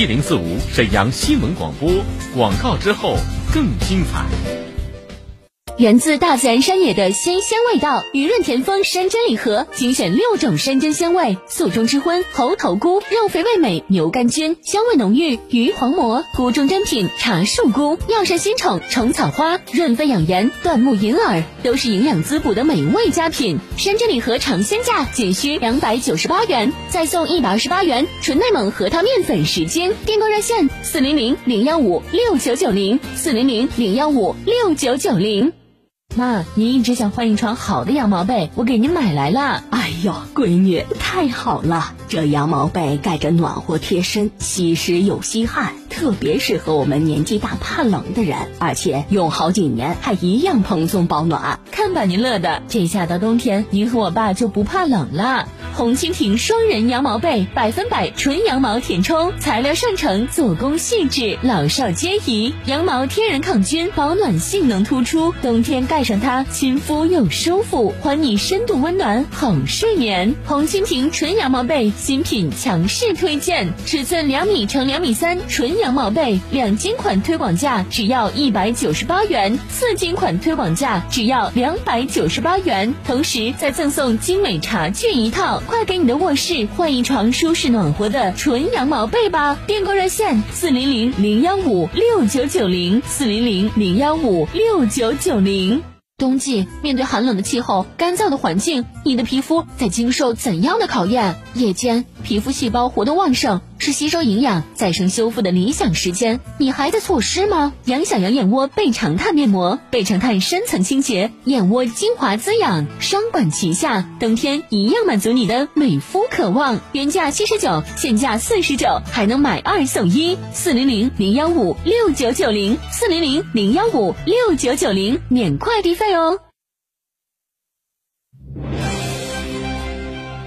一零四五沈阳新闻广播，广告之后更精彩。源自大自然山野的鲜香味道，雨润田丰山珍礼盒精选六种山珍鲜味：素中之荤猴头菇，肉肥味美牛肝菌，香味浓郁鱼黄蘑，菇中珍品茶树菇，药膳新宠虫草花，润肺养颜椴木银耳，都是营养滋补的美味佳品。山珍礼盒尝鲜价仅需两百九十八元，再送一百二十八元纯内蒙核桃面粉十斤。订购热线：四零零零幺五六九九零四零零零幺五六九九零。妈，您一直想换一床好的羊毛被，我给您买来了。哎呦，闺女，太好了！这羊毛被盖着暖和贴身，吸湿又吸汗，特别适合我们年纪大怕冷的人，而且用好几年还一样蓬松保暖。看把您乐的，这下到冬天，您和我爸就不怕冷了。红蜻蜓双人羊毛被，百分百纯羊毛填充，材料上乘，做工细致，老少皆宜。羊毛天然抗菌，保暖性能突出，冬天盖带上它，亲肤又舒服，还你深度温暖，好睡眠。红蜻蜓纯羊毛被新品强势推荐，尺寸两米乘两米三，纯羊毛被，两斤款推广价只要一百九十八元，四斤款推广价只要两百九十八元，同时再赠送精美茶具一套。快给你的卧室换一床舒适暖和的纯羊毛被吧！订购热线：四零零零幺五六九九零四零零零幺五六九九零。冬季面对寒冷的气候、干燥的环境，你的皮肤在经受怎样的考验？夜间皮肤细胞活动旺盛。是吸收营养、再生修复的理想时间，你还在错失吗？养小羊眼窝倍长炭面膜，倍长炭深层清洁，眼窝精华滋养，双管齐下，冬天一样满足你的美肤渴望。原价七十九，现价四十九，还能买二送一。四零零零幺五六九九零，四零零零幺五六九九零，免快递费哦。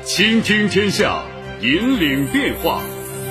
倾听天下，引领变化。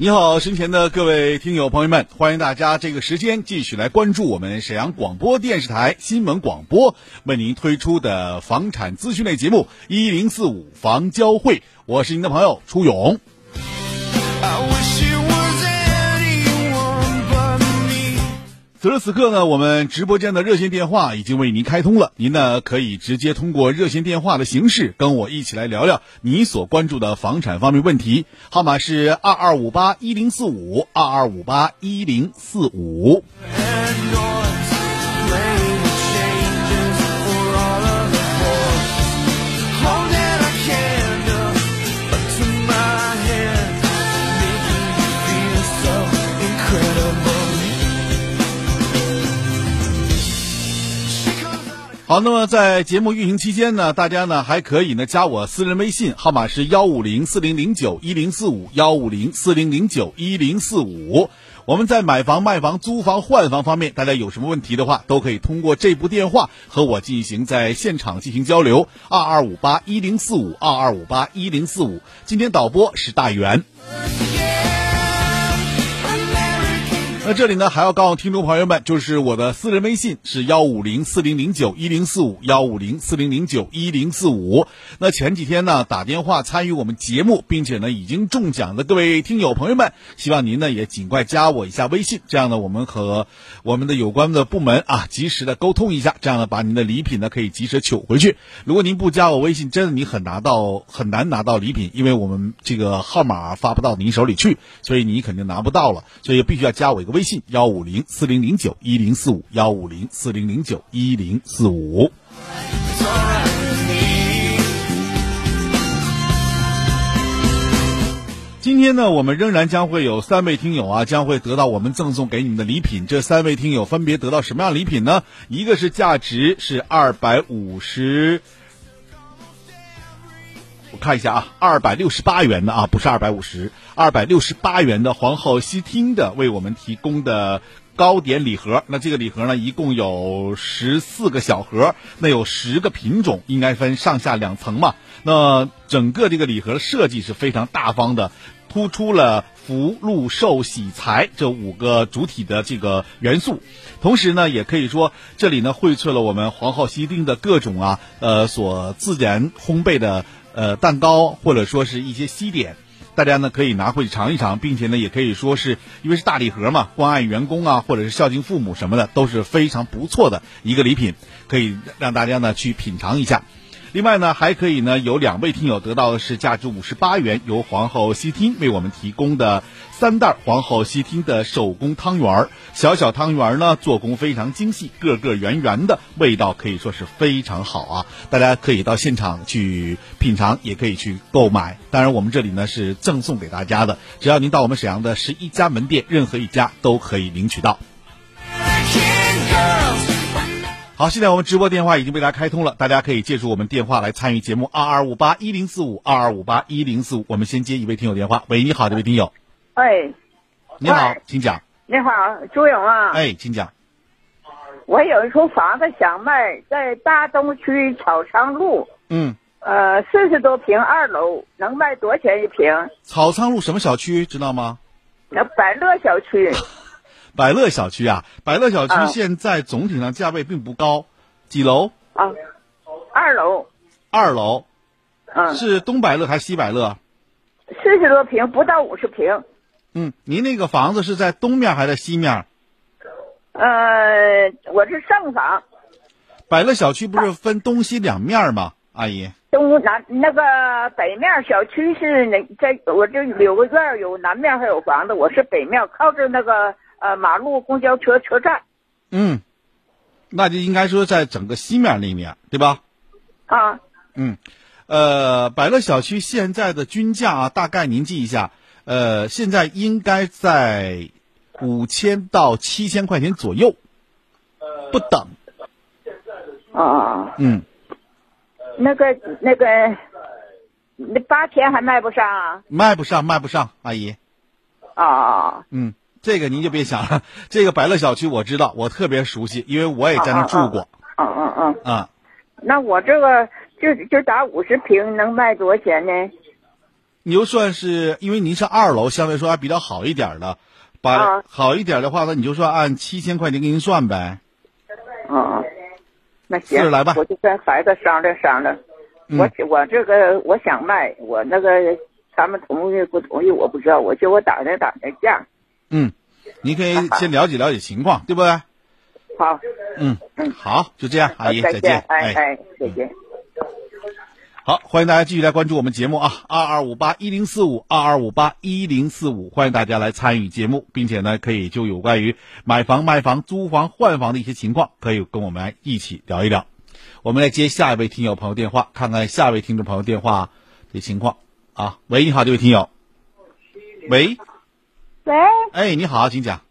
你好，身前的各位听友朋友们，欢迎大家这个时间继续来关注我们沈阳广播电视台新闻广播为您推出的房产资讯类节目一零四五房交会，我是您的朋友初勇。此时此刻呢，我们直播间的热线电话已经为您开通了，您呢可以直接通过热线电话的形式跟我一起来聊聊你所关注的房产方面问题，号码是二二五八一零四五二二五八一零四五。好，那么在节目运行期间呢，大家呢还可以呢加我私人微信，号码是幺五零四零零九一零四五幺五零四零零九一零四五。我们在买房、卖房、租房、换房方面，大家有什么问题的话，都可以通过这部电话和我进行在现场进行交流。二二五八一零四五二二五八一零四五。今天导播是大元。那这里呢，还要告诉听众朋友们，就是我的私人微信是幺五零四零零九一零四五幺五零四零零九一零四五。那前几天呢，打电话参与我们节目，并且呢已经中奖的各位听友朋友们，希望您呢也尽快加我一下微信，这样呢我们和我们的有关的部门啊及时的沟通一下，这样呢把您的礼品呢可以及时取回去。如果您不加我微信，真的你很拿到很难拿到礼品，因为我们这个号码发不到您手里去，所以你肯定拿不到了，所以必须要加我一个微微信幺五零四零零九一零四五幺五零四零零九一零四五。今天呢，我们仍然将会有三位听友啊，将会得到我们赠送给你们的礼品。这三位听友分别得到什么样的礼品呢？一个是价值是二百五十，看一下啊，二百六十八元的啊，不是二百五十，二百六十八元的皇后西厅的为我们提供的糕点礼盒。那这个礼盒呢，一共有十四个小盒，那有十个品种，应该分上下两层嘛。那整个这个礼盒的设计是非常大方的。突出了福禄寿喜财这五个主体的这个元素，同时呢，也可以说这里呢荟萃了我们皇后西丁的各种啊呃所自然烘焙的呃蛋糕或者说是一些西点，大家呢可以拿回去尝一尝，并且呢也可以说是因为是大礼盒嘛，关爱员工啊或者是孝敬父母什么的都是非常不错的一个礼品，可以让大家呢去品尝一下。另外呢，还可以呢，有两位听友得到的是价值五十八元，由皇后西厅为我们提供的三袋皇后西厅的手工汤圆儿。小小汤圆儿呢，做工非常精细，个个圆圆的，味道可以说是非常好啊！大家可以到现场去品尝，也可以去购买。当然，我们这里呢是赠送给大家的，只要您到我们沈阳的十一家门店，任何一家都可以领取到。好，现在我们直播电话已经为大家开通了，大家可以借助我们电话来参与节目，二二五八一零四五，二二五八一零四五。我们先接一位听友电话。喂，你好，这位听友。哎，你好，请讲。你好，朱勇啊。哎，请讲。我有一处房子想卖，在大东区草仓路，嗯，呃，四十多平，二楼，能卖多少钱一平？草仓路什么小区知道吗？那百乐小区。百乐小区啊，百乐小区啊现在总体上价位并不高，几楼？啊，二楼，二楼嗯，是东百乐还是西百乐？四十多平，不到五十平。嗯，您那个房子是在东面还是在西面？呃，我是上房，百乐小区不是分东西两面吗？阿姨，东南那个北面小区是那在我这有个院儿有南面还有房子，我是北面，靠着那个呃马路公交车车站嗯，那就应该说在整个西面那面对吧？啊。嗯，呃，百乐小区现在的均价啊，大概您记一下，呃，现在应该在五千到七千块钱左右，不等。啊，嗯，那个那个，那八千还卖不上啊？卖不上，卖不上，阿姨。啊，嗯，这个您就别想了。这个百乐小区我知道，我特别熟悉，因为我也在那住过。嗯嗯嗯，啊，那我这个就就打五十平，能卖多少钱呢？你就算是因为您是二楼，相对来说还比较好一点的，把、啊好一点的话那，你就算按七千块钱给您算呗。嗯，那行，来吧我就跟孩子商量商量。嗯我我这个我想卖，我那个他们同意不同意我不知道，我就我打听打听价。嗯，您可以先了解了解情况，对不对？好，嗯，好，就这样，阿姨再再见。哎哎，再见。好，欢迎大家继续来关注我们节目啊，二二五八一零四五，二二五八一零四五，欢迎大家来参与节目，并且呢，可以就有关于买房、卖房、租房、换房的一些情况，可以跟我们来一起聊一聊。我们来接下一位听友朋友电话，看看下一位听众朋友电话的情况啊。喂，你好，这位听友。喂，喂，哎，你好，请讲。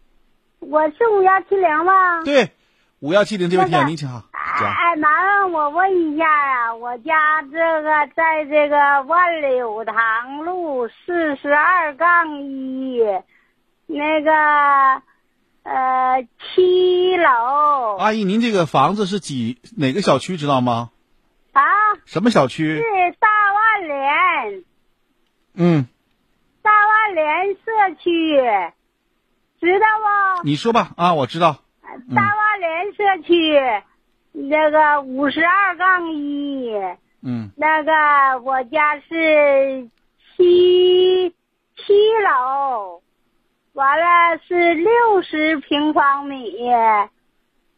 我是五幺七零吗？对，五幺七零这位听友，您请好，哎，麻烦我问一下呀、我家这个在这个万柳塘路四十二杠一，那个呃七楼阿姨，您这个房子是几哪个小区知道吗？啊，什么小区是？大万联嗯，大万联社区知道不？你说吧啊，我知道。大洼连社区那个五十二杠一，嗯那个我家是七七楼，完了是六十平方米。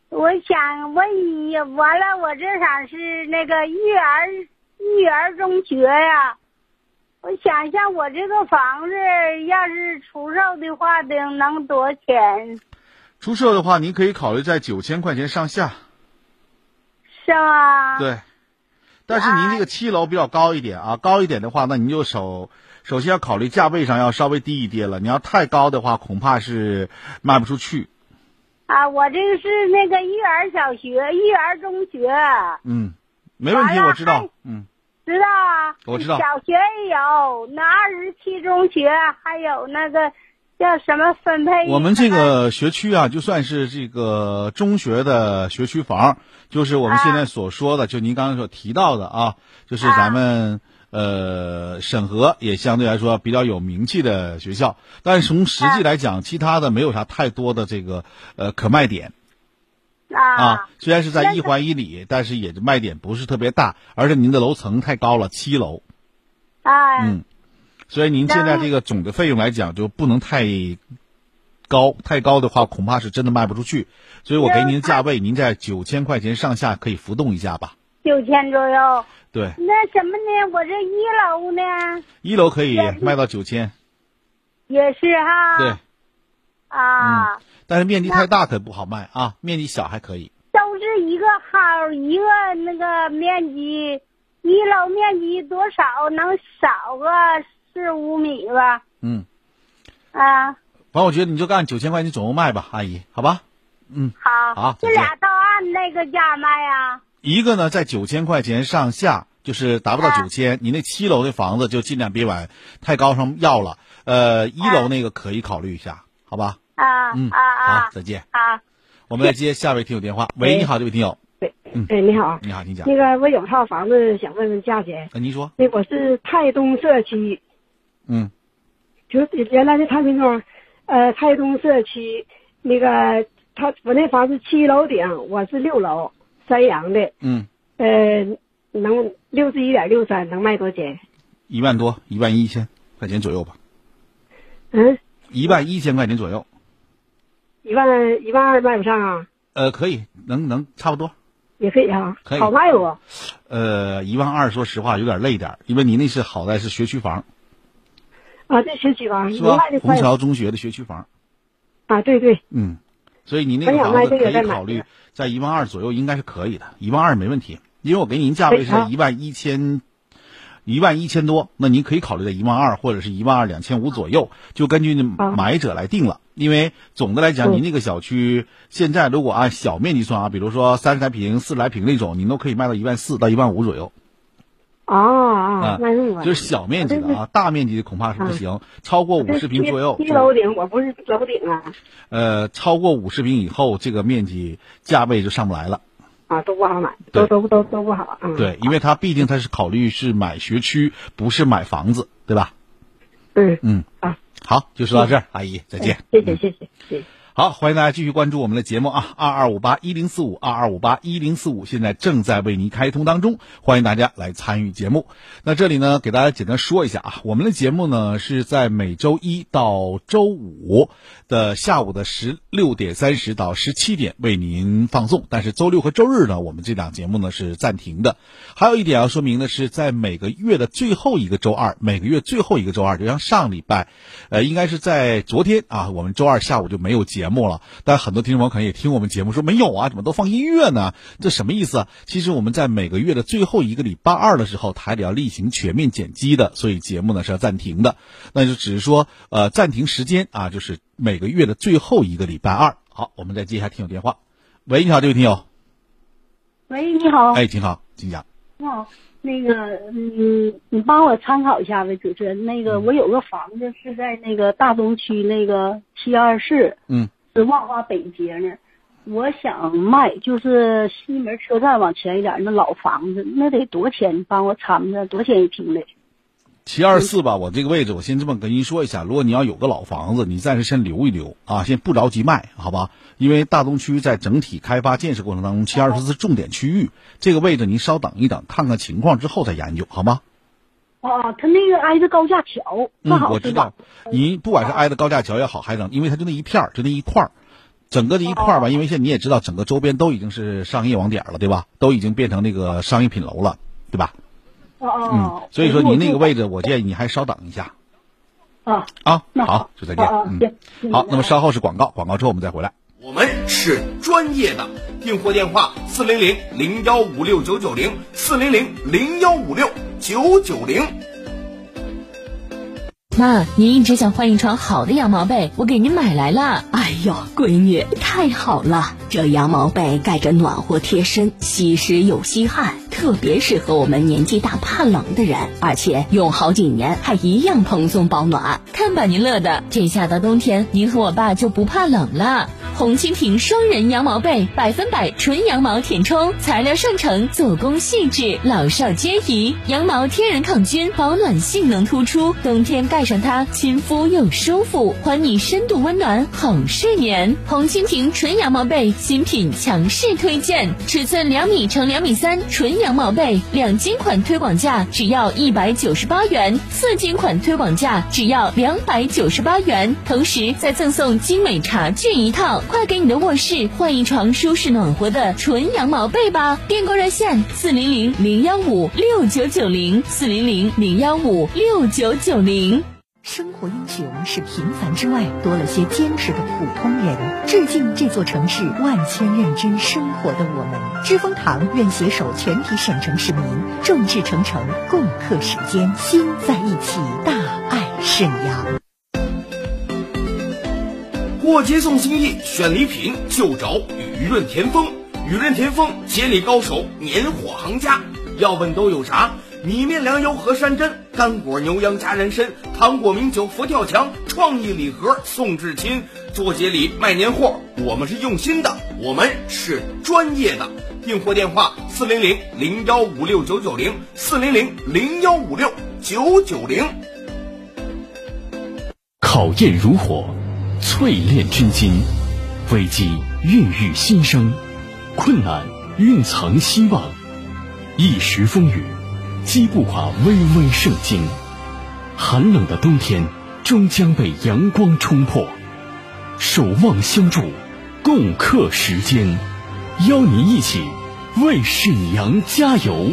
我想问你，完了我这场是那个育儿育儿中学呀、我想一下，我这个房子要是出售的话，得能多少钱？出售的话，您可以考虑在九千块钱上下。是吗？。对，但是您这个七楼比较高一点啊，高一点的话，那您就首首先要考虑价位上要稍微低一点了。你要太高的话，恐怕是卖不出去。啊，我这个是那个育儿小学、育儿中学，嗯，没问题，我知道。嗯，知道啊？我知道小学也有，那二十七中学还有那个叫什么分配？我们这个学区啊，就算是这个中学的学区房，就是我们现在所说的，就您刚才所提到的啊，就是咱们。呃，审核也相对来说比较有名气的学校，但是从实际来讲，其他的没有啥太多的这个呃可卖点。啊啊，虽然是在一环以里，但是也卖点不是特别大，而且您的楼层太高了，七楼，哎嗯，所以您现在这个总的费用来讲就不能太高，太高的话恐怕是真的卖不出去，所以我给您的价位，您在九千块钱上下可以浮动一下吧。九千左右。对，那什么呢？我这一楼呢一楼可以卖到九千，也是哈。对，啊，但是面积太大可不好卖啊，面积小还可以。都是一个号，一个那个面积，一楼面积多少能少个四五米吧？嗯，啊，反正我觉得你就按九千块钱左右卖吧，阿姨，好吧？嗯，好，好这俩都按那个价卖啊。一个呢在九千块钱上下，就是达不到九千、你那七楼的房子就尽量别往太高上要了。呃，一楼那个可以考虑一下，好吧？啊嗯，啊啊好，再见。啊！我们来接下位听友电话。喂，你好，这位听友，对，嗯哎，你好，你好，你讲。那个我有套房子想问问价钱，那，您说，那我是泰东社区，嗯就是原来的太平庄，呃，泰东社区那个他我那房子七楼顶，我是六楼，三阳的，嗯，呃，能六十一点六三，能卖多少钱？一万多，一万一千块钱左右吧，嗯，一万一千块钱左右。一万一万二卖不上啊，呃，可以，能能差不多。也可以啊，可以好卖不？呃，一万二，说实话有点累点，因为你那是好在是学区房，啊，这学区房是吧卖的？快虹桥中学的学区房，啊，对对，嗯，所以你那个房子可以考虑在一万二左右，应该是可以的，一万二没问题，因为我给您价位是一万一千。一万一千多，那您可以考虑在一万二或者是一万二两千五左右，就根据啊买者来定了。因为总的来讲，嗯您那个小区现在如果按小面积算啊，比如说三十来平、四十来平那种，您都可以卖到一万四到一万五左右。啊啊啊，就是小面积的啊，大面积的恐怕是不行，超过五十平左右一，楼顶，我不是楼顶啊，呃，超过五十平以后，这个面积价位就上不来了。啊，都不好买，都都都都不好啊。对，因为它毕竟它是考虑是买学区，不是买房子，对吧？嗯嗯啊，好，就说到这儿，阿姨再见。谢谢谢谢谢谢。好，欢迎大家继续关注我们的节目啊，二二五八一零四五二二五八一零四五，现在正在为您开通当中，欢迎大家来参与节目。那这里呢，给大家简单说一下啊，我们的节目呢是在每周一到周五的下午的十六点三十到十七点为您放送，但是周六和周日呢，我们这档节目呢是暂停的。还有一点要说明的是，在每个月的最后一个周二，每个月最后一个周二，就像上礼拜，呃，应该是在昨天啊，我们周二下午就没有节目了。但很多听众朋友可能也听我们节目说没有啊，怎么都放音乐呢？这什么意思啊？其实我们在每个月的最后一个礼拜二的时候，台里要例行全面剪辑的，所以节目呢是要暂停的。那就只是说，呃，暂停时间啊，就是每个月的最后一个礼拜二。好，我们再接一下听友电话。喂，你好，这位听友。喂，你好。哎，你好，请讲。你好，那个，嗯，你帮我参考一下呗，主持人。那个，我有个房子是在那个大东区那个七二四，嗯，是万华北街那儿。我想卖，就是西门车站往前一点那老房子，那得多少钱？你帮我参着，多少钱一平的？七二四吧，我这个位置，我先这么跟您说一下，如果你要有个老房子，你暂时先留一留啊，先不着急卖，好吧？因为大东区在整体开发建设过程当中，七二四是重点区域，这个位置您稍等一等，看看情况之后再研究，好吗？啊，他那个挨着高架桥，不嗯，好我知道，您不管是挨着高架桥也好，还是因为它就那一片儿，就那一块儿，整个这一块儿吧，因为现在你也知道，整个周边都已经是商业网点了，对吧？都已经变成那个商业品楼了，对吧？哦哦嗯，所以说你那个位置，我建议你还稍等一下啊，啊。那好，就再见。嗯好，那么稍后是广告，广告之后我们再回来。我们是专业的，订货电话四零零零幺五六九九零四零零零幺五六九九零。妈，您一直想换一床好的羊毛被，我给您买来了。哎呦，闺女，太好了！这羊毛被盖着暖和贴身，吸湿又吸汗，特别适合我们年纪大怕冷的人，而且用好几年还一样蓬松保暖。看把您乐的，这下到冬天，您和我爸就不怕冷了。红蜻蜓双人羊毛被，百分百纯羊毛填充，材料上乘，做工细致，老少皆宜。羊毛天然抗菌，保暖性能突出，冬天盖上它，亲肤又舒服，还你深度温暖，好睡眠。红蜻蜓纯羊毛被新品强势推荐，尺寸两米乘两米三，纯羊毛被，两斤款推广价只要一百九十八元，四斤款推广价只要两百九十八元，同时再赠送精美茶具一套。快给你的卧室换一床舒适暖和的纯羊毛被吧！订购热线：四零零零幺五六九九零，四零零零幺五六九九零。生活英雄是平凡之外多了些坚持的普通人。致敬这座城市万千认真生活的我们。知蜂堂愿携手全体省城市民，众志成城，共克时艰，心在一起，大爱沈阳。过节送心意，选礼品就找雨润田丰。雨润田丰节礼高手，年货行家。要问都有啥？米面粮油和山珍，干果牛羊加人参，糖果名酒佛跳墙，创意礼盒送至亲。做节礼卖年货，我们是用心的，我们是专业的。订货电话：四零零零幺五六九九零，四零零零幺五六九九零。考验如火，淬炼真金；危机孕育新生，困难蕴藏希望。一时风雨，击不垮巍巍圣经。寒冷的冬天终将被阳光冲破。守望相助，共克时艰，邀您一起为沈阳加油！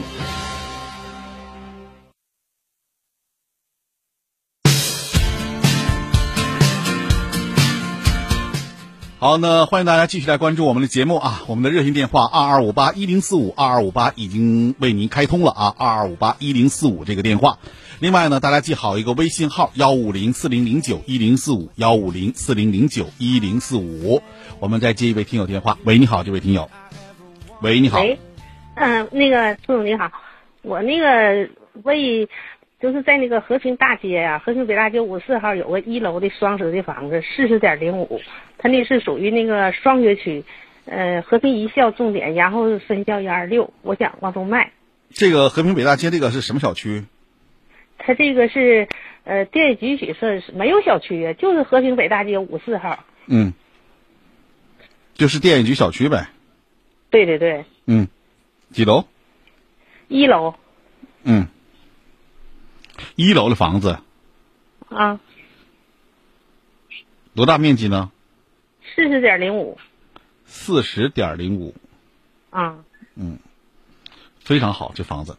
好，那欢迎大家继续来关注我们的节目啊！我们的热线电话二二五八一零四五二二五八已经为您开通了啊，二二五八一零四五这个电话。另外呢，大家记好一个微信号幺五零四零零九一零四五幺五零四零零九一零四五。我们再接一位听友电话。喂，你好，这位听友。喂，你好。喂，嗯、那个苏总你好，我那个为就是在那个和平大街呀、和平北大街五四号有个一楼的双室的房子，四十点零五，它那是属于那个双学区，呃，和平一校重点，然后分校一二六，我想往东卖。这个和平北大街这个是什么小区？它这个是呃电局许是没有小区啊，就是和平北大街五四号。嗯，就是电影局小区呗。对对对，嗯，几楼？一楼嗯，一楼的房子啊，多大面积呢？四十点零五四十点零五，啊。嗯，非常好，这房子。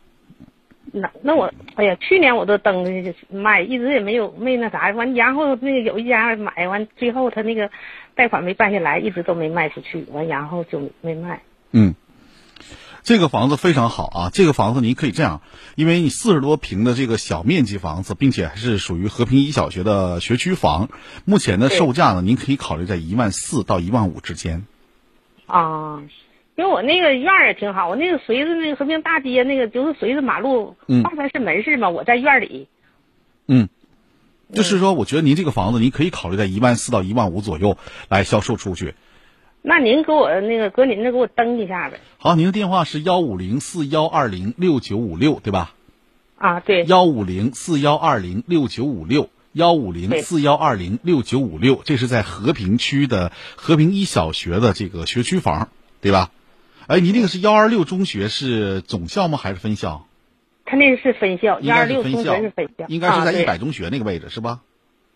那那我哎呀，去年我都登着卖，一直也没有没那啥完，然后那个有一家买完，最后他那个贷款没办下来，一直都没卖出去，完然后就没卖。嗯，这个房子非常好啊！这个房子您可以这样，因为你四十多平的这个小面积房子，并且还是属于和平一小学的学区房，目前的售价呢，您可以考虑在一万四到一万五之间。啊，因为我那个院儿也挺好，我那个随着那个和平大街那个就是随着马路嗯大三是门市嘛，我在院里。嗯，就是说，我觉得您这个房子，您可以考虑在一万四到一万五左右来销售出去。那您给我那个搁您那给我登一下呗。好，您的电话是幺五零四幺二零六九五六，对吧？啊，对，幺五零四幺二零六九五六，幺五零四幺二零六九五六，这是在和平区的和平一小学的这个学区房，对吧？哎，您那个是幺二六中学是总校吗？还是分校？他那个是分校，应幺二六中该是分校学是分校，，应该是在啊一百中学那个位置是吧？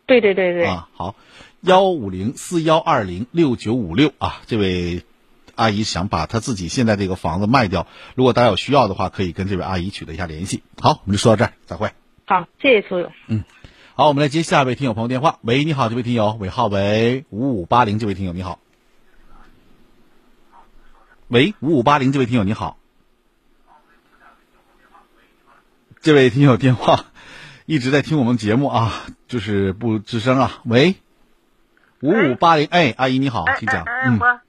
对对对对对，啊，好，幺五零四幺二零六九五六啊，这位阿姨想把她自己现在这个房子卖掉，如果大家有需要的话，可以跟这位阿姨取得一下联系。好，我们就说到这儿，再会。好，谢谢苏勇。好，我们来接下一位听友朋友电话。喂，你好，这位听友，尾号为五五八零，这位听友你好。喂，五五八零，这位听友你好。这位听友电话一直在听我们节目啊，就是不吱声啊。喂，五五八零，哎，阿姨你好，请讲。哎，嗯，我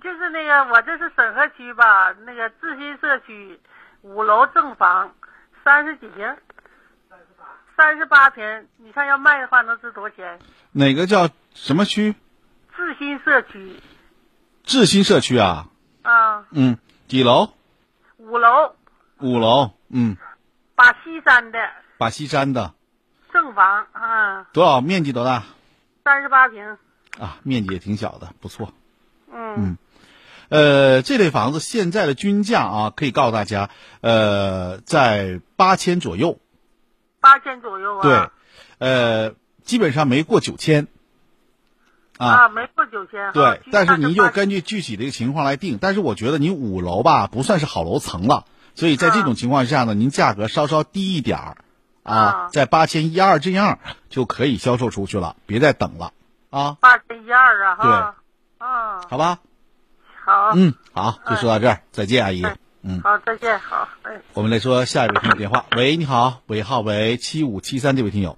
就是那个，我这是沈河区吧，那个志新社区五楼正房，三十几平，三十八平。你看要卖的话，能值多少钱？哪个叫什么区？志新社区志新社区啊。啊，嗯，几楼？五楼五楼。嗯，把西山的把西山的正房啊，多少面积多大三十八平。啊？面积也挺小的，不错。嗯嗯，呃，这类房子现在的均价啊，可以告诉大家，呃，在八千左右。八千左右啊。对，呃，基本上没过九千。啊，没过九千。对哈，但是您就根据具体的一个情况来定。但是我觉得您五楼吧，不算是好楼层了，所以在这种情况下呢，您价格稍稍低一点儿，啊，在八千一二这样就可以销售出去了，别再等了啊，八千一二啊，哈。啊，好吧？好。嗯，好，就说到这儿，再见，阿姨。嗯，好，再见，好，哎。我们来说下一位听友电话。喂，你好，尾号为七五七三，这位听友，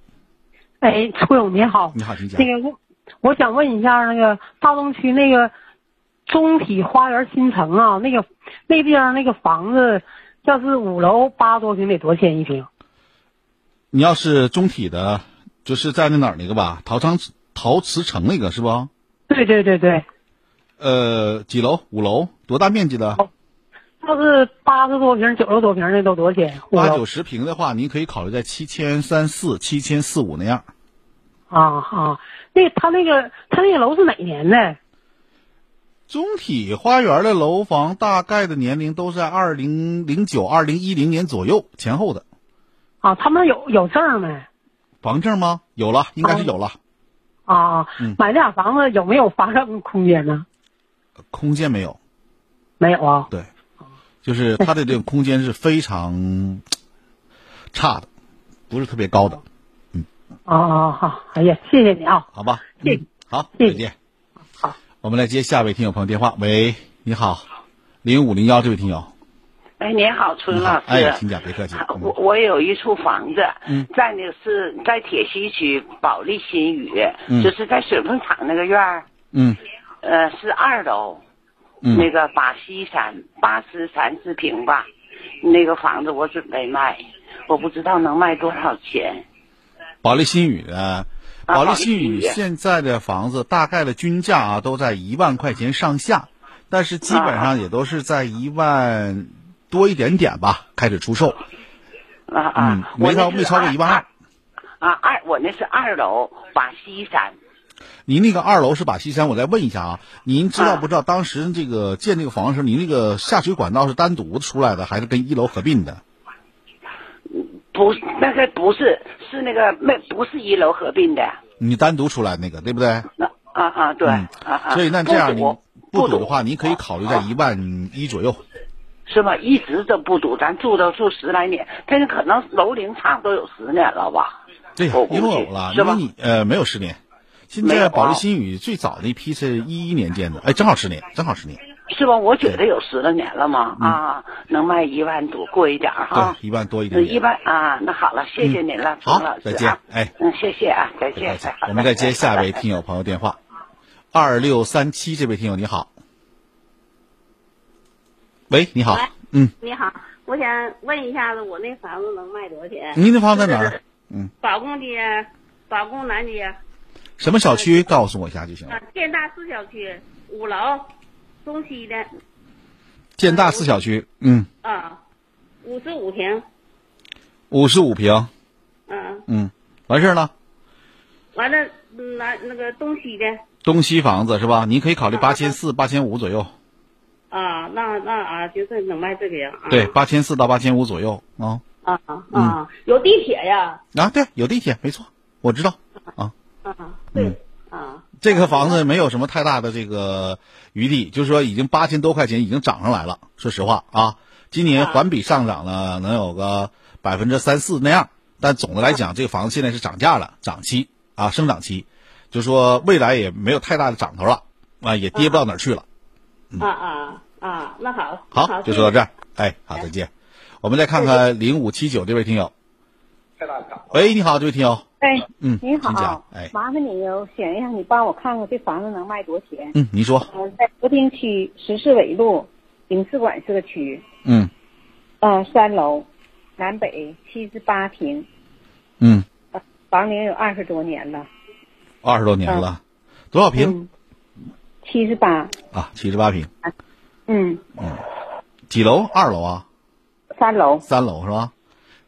哎，崔勇你好，你好，请讲那。个我我想问一下，那个大东区那个中体花园新城啊，那个那地方那个房子，要是五楼八多平得多少钱一平？你要是中体的，就是在那哪儿那个吧，陶昌陶瓷城那个是不？对对对对，呃，几楼？五楼？多大面积的？要是八十多平、九十多平的都多少钱？八九十平的话，您可以考虑在七千三四、七千四五那样。啊啊，那他那个他那个楼是哪年的？中体花园的楼房大概的年龄都在二零零九、二零一零年左右前后的。啊，他们有有证没？房证吗？有了，应该是有了。啊，嗯买那俩房子有没有发展空间呢？空间没有，没有啊。对，就是它的这个空间是非常差的，不是特别高的，嗯啊啊好，哎呀，谢谢你啊。好吧？谢嗯，好，再见。好，我们来接下一位听友朋友电话。喂，你好，零五零幺这位听友，哎，您好，春老师。哎，请讲，别客气。我我有一处房子，嗯在那个是在铁西区保利新宇，嗯就是在水泵厂那个院儿，嗯呃，是二楼，嗯那个把西三八十三四平吧，那个房子我准备卖，我不知道能卖多少钱。保利新宇呢？保利新宇现在的房子大概的均价啊都在一万块钱上下，但是基本上也都是在一万多一点点吧开始出售。啊啊，嗯，没超没超过一万二。啊二，我那是二楼把西山，您那个二楼是把西山，我再问一下啊，您知道不知道当时这个建这个房的时候，您那个下水管道是单独出来的，还是跟一楼合并的？不，那个不是，是那个没不是一楼合并的。你单独出来那个，对不对？那啊啊，对，嗯啊啊。所以那这样你不堵不堵的话，您可以考虑在一万一左右。是吧？一直都不堵，咱住都住十来年，但是可能楼龄差不多有十年了吧？对呀我，估计因为有了，是吧因为你呃没有十年，现在保利新宇最早的一批是一一年建的，哎，正好十年，正好十年，是吧？我觉得有十来年了嘛，嗯啊，能卖一万多，过一点哈。对，一万多一点一。万啊，那好了，谢谢您了，好陈老师再见啊，哎，嗯，谢谢啊，再见。我们再接下一位听友朋友电话，二六三七这位听友你好，喂，你好，嗯，你好，我想问一下子，我那房子能卖多少钱？您的房子在哪儿？嗯，宝贡街，宝贡南街，什么小区？告诉我一下就行了。啊，建大四小区五楼，东西的，建大四小区，嗯，啊，五十五平，五十五平，嗯，嗯，完事儿了。完了，南那那个东西的东西房子是吧？你可以考虑八千四、八千五左右。啊，那那啊，就是能卖这个呀？啊对，八千四到八千五左右啊。啊啊，有地铁呀？啊，对，有地铁，没错，我知道。啊，啊对啊，这个房子没有什么太大的这个余地，就是说已经八千多块钱已经涨上来了。说实话啊，今年环比上涨了能有个百分之三四那样，但总的来讲，这个房子现在是涨价了，涨期啊，生长期，就说未来也没有太大的涨头了啊，也跌不到哪儿去了。啊啊啊，那好，好，那就说到这儿。哎，好，再见。我们再看看零五七九这位听友。喂，你好，这位听友。哎，嗯，你好，哎，麻烦你有选一下，你帮我看看这房子能卖多少钱？嗯，你说。嗯，在和平区十四纬路领事馆社区，嗯呃，三楼，南北七十八平，嗯，房龄有二十多年了，二十多年了，多少平七十八，啊？七十八平，嗯嗯，几楼？二楼啊？三楼三楼是吧？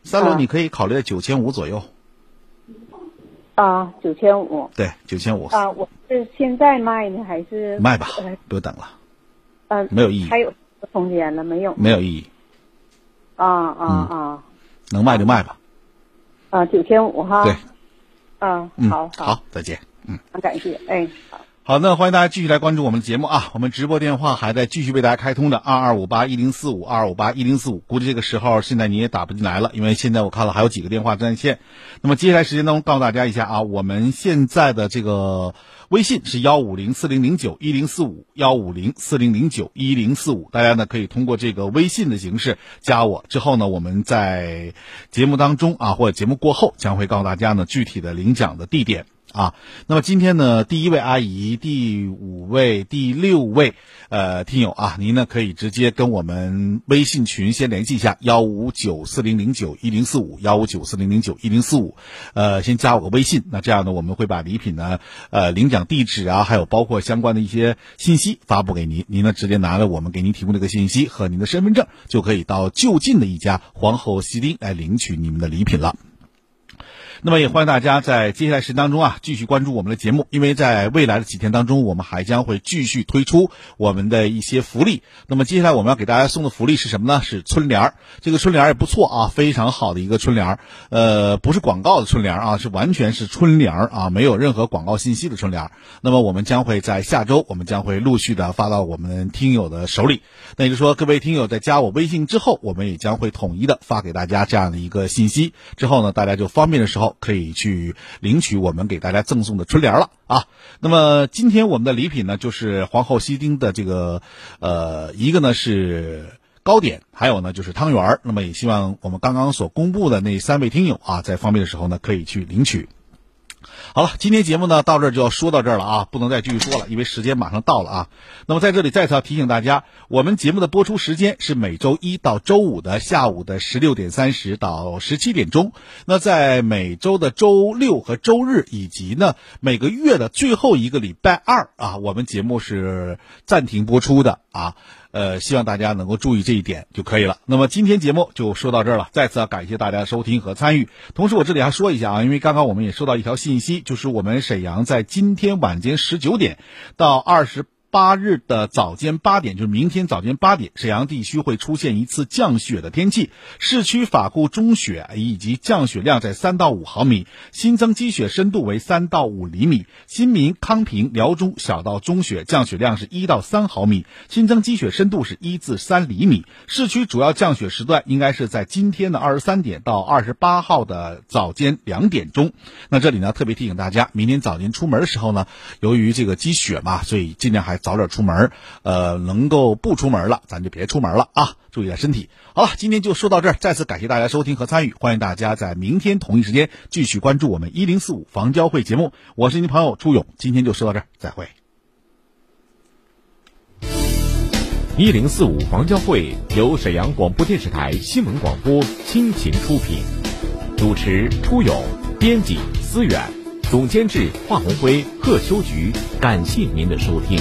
三楼啊你可以考虑九千五左右。啊，九千五对，九千五啊，我是现在卖呢还是卖吧呃，不用等了，呃，没有意义还有空间了没有？没有意义，啊啊啊能卖就卖吧。啊，九千五哈。对。啊，嗯，好好，再见。嗯。感谢，哎，好。好，那欢迎大家继续来关注我们的节目啊！我们直播电话还在继续为大家开通的二二五八一零四五二二五八一零四五，估计这个时候现在你也打不进来了，因为现在我看了还有几个电话在线。那么接下来时间当中告诉大家一下啊，我们现在的这个微信是幺五零四零零九一零四五幺五零四零零九一零四五，大家呢可以通过这个微信的形式加我，之后呢我们在节目当中啊或者节目过后将会告诉大家呢具体的领奖的地点。啊，那么今天呢，第一位阿姨、第五位、第六位，呃，听友啊，您呢可以直接跟我们微信群先联系一下，幺五九四零零九一零四五，幺五九四零零九一零四五，呃，先加我个微信，那这样呢，我们会把礼品呢，呃，领奖地址啊，还有包括相关的一些信息发布给您，您呢直接拿了我们给您提供这个信息和您的身份证，就可以到就近的一家皇后西丁来领取你们的礼品了。那么也欢迎大家在接下来时间当中啊，继续关注我们的节目，因为在未来的几天当中，我们还将会继续推出我们的一些福利。那么接下来我们要给大家送的福利是什么呢？是春联儿。这个春联儿也不错啊，非常好的一个春联儿。呃，不是广告的春联儿啊，是完全是春联儿啊，没有任何广告信息的春联儿。那么我们将会在下周，我们将会陆续的发到我们听友的手里。那也就是说，各位听友在加我微信之后，我们也将会统一的发给大家这样的一个信息。之后呢，大家就方便的时候可以去领取我们给大家赠送的春联了啊。那么今天我们的礼品呢，就是皇后西丁的这个呃，一个呢是。糕点，还有呢就是汤圆儿。那么也希望我们刚刚所公布的那三位听友啊，在方便的时候呢，可以去领取。好了，今天节目呢到这儿就要说到这儿了啊，不能再继续说了，因为时间马上到了啊。那么在这里再次要提醒大家，我们节目的播出时间是每周一到周五的下午的十六点三十到十七点钟。那在每周的周六和周日，以及呢每个月的最后一个礼拜二啊，我们节目是暂停播出的啊。呃，希望大家能够注意这一点就可以了。那么今天节目就说到这儿了，再次要感谢大家收听和参与。同时，我这里还说一下啊，因为刚刚我们也收到一条信息，就是我们沈阳在今天晚间十九点到二十。八日的早间八点，就是明天早间八点，沈阳地区会出现一次降雪的天气。市区法库中雪以及降雪量在三到五毫米，新增积雪深度为三到五厘米。新民、康平、辽中小到中雪降雪量是一到三毫米，新增积雪深度是一至三厘米。市区主要降雪时段应该是在今天的二十三点到二十八号的早间两点钟。那这里呢，特别提醒大家，明天早间出门的时候呢，由于这个积雪嘛，所以尽量还早点出门。呃，能够不出门了，咱就别出门了啊，注意点身体。好了，今天就说到这儿，再次感谢大家收听和参与，欢迎大家在明天同一时间继续关注我们一零四五房交会节目。我是您朋友朱勇，今天就说到这儿，再会。一零四五房交会由沈阳广播电视台新闻广播倾情出品，主持初勇，编辑思远，总监制华红辉、贺秋菊。感谢您的收听。